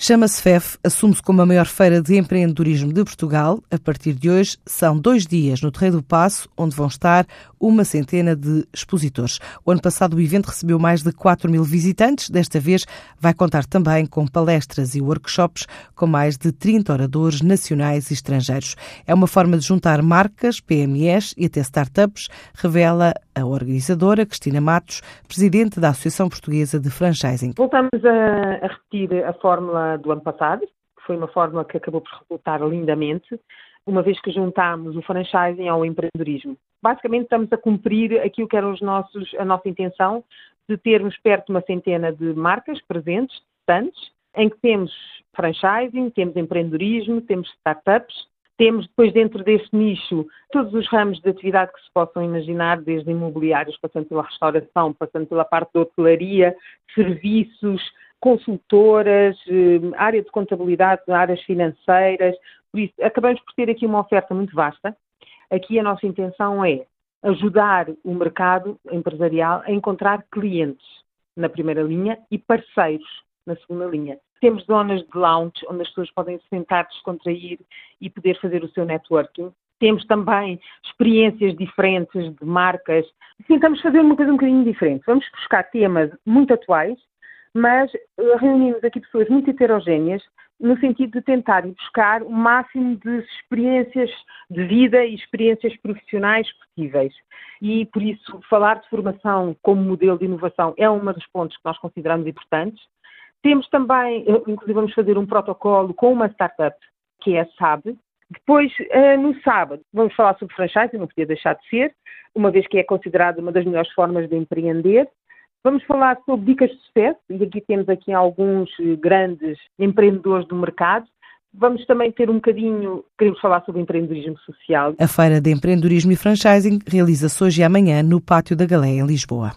Chama-se FEF, assume-se como a maior feira de empreendedorismo de Portugal. A partir de hoje, são dois dias no Terreiro do Passo, onde vão estar uma centena de expositores. O ano passado, o evento recebeu mais de 4 mil visitantes. Desta vez, vai contar também com palestras e workshops com mais de 30 oradores nacionais e estrangeiros. É uma forma de juntar marcas, PMEs e até startups, revela a organizadora Cristina Matos, presidente da Associação Portuguesa de Franchising. Voltamos a, a repetir a fórmula do ano passado, que foi uma fórmula que acabou por resultar lindamente, uma vez que juntámos o franchising ao empreendedorismo. Basicamente estamos a cumprir aquilo que era os nossos, a nossa intenção de termos perto de uma centena de marcas presentes, estantes, em que temos franchising, temos empreendedorismo, temos startups, temos depois dentro deste nicho todos os ramos de atividade que se possam imaginar, desde imobiliários, passando pela restauração, passando pela parte da hotelaria, serviços, consultoras, eh, área de contabilidade, áreas financeiras. Por isso, acabamos por ter aqui uma oferta muito vasta. Aqui a nossa intenção é ajudar o mercado empresarial a encontrar clientes na primeira linha e parceiros na segunda linha. Temos zonas de lounge onde as pessoas podem se sentar, descontrair e poder fazer o seu networking. Temos também experiências diferentes de marcas. Tentamos fazer uma coisa um bocadinho diferente. Vamos buscar temas muito atuais, mas eh, reunimos aqui pessoas muito heterogéneas no sentido de tentar buscar o máximo de experiências de vida e experiências profissionais possíveis. E por isso falar de formação como modelo de inovação é um dos pontos que nós consideramos importantes. Temos também, eh, inclusive vamos fazer um protocolo com uma startup, que é a SAB. Depois, eh, no sábado, vamos falar sobre franchise, não podia deixar de ser, uma vez que é considerada uma das melhores formas de empreender. Vamos falar sobre dicas de sucesso, e aqui temos aqui alguns eh, grandes empreendedores do mercado. Vamos também ter um bocadinho, queremos falar sobre empreendedorismo social. A Feira de Empreendedorismo e Franchising realiza-se hoje e amanhã no Pátio da Galeia, em Lisboa.